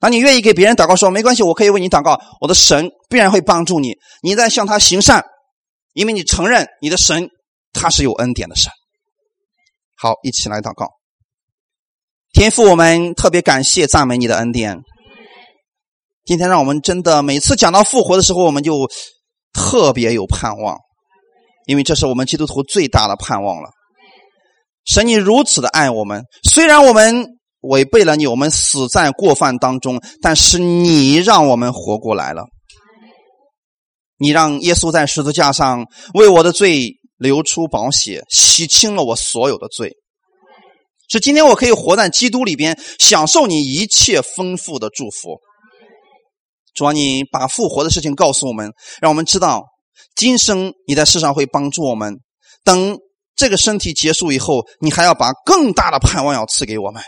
当你愿意给别人祷告说没关系，我可以为你祷告，我的神必然会帮助你。你在向他行善，因为你承认你的神他是有恩典的神。好，一起来祷告。天父，我们特别感谢赞美你的恩典。今天让我们真的每次讲到复活的时候，我们就特别有盼望，因为这是我们基督徒最大的盼望了。神你如此的爱我们，虽然我们违背了你，我们死在过犯当中，但是你让我们活过来了。你让耶稣在十字架上为我的罪流出宝血，洗清了我所有的罪，是今天我可以活在基督里边，享受你一切丰富的祝福。主啊，你把复活的事情告诉我们，让我们知道今生你在世上会帮助我们。等这个身体结束以后，你还要把更大的盼望要赐给我们。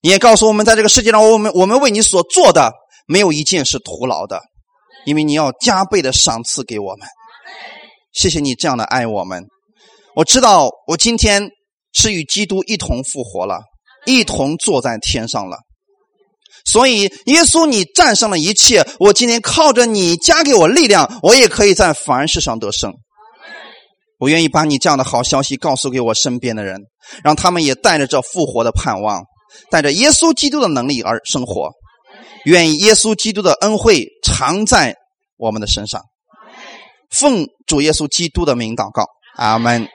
你也告诉我们，在这个世界上，我们我们为你所做的没有一件是徒劳的，因为你要加倍的赏赐给我们。谢谢你这样的爱我们。我知道我今天是与基督一同复活了，一同坐在天上了。所以，耶稣，你战胜了一切。我今天靠着你加给我力量，我也可以在凡事上得胜。我愿意把你这样的好消息告诉给我身边的人，让他们也带着这复活的盼望，带着耶稣基督的能力而生活。愿意耶稣基督的恩惠常在我们的身上。奉主耶稣基督的名祷告，阿门。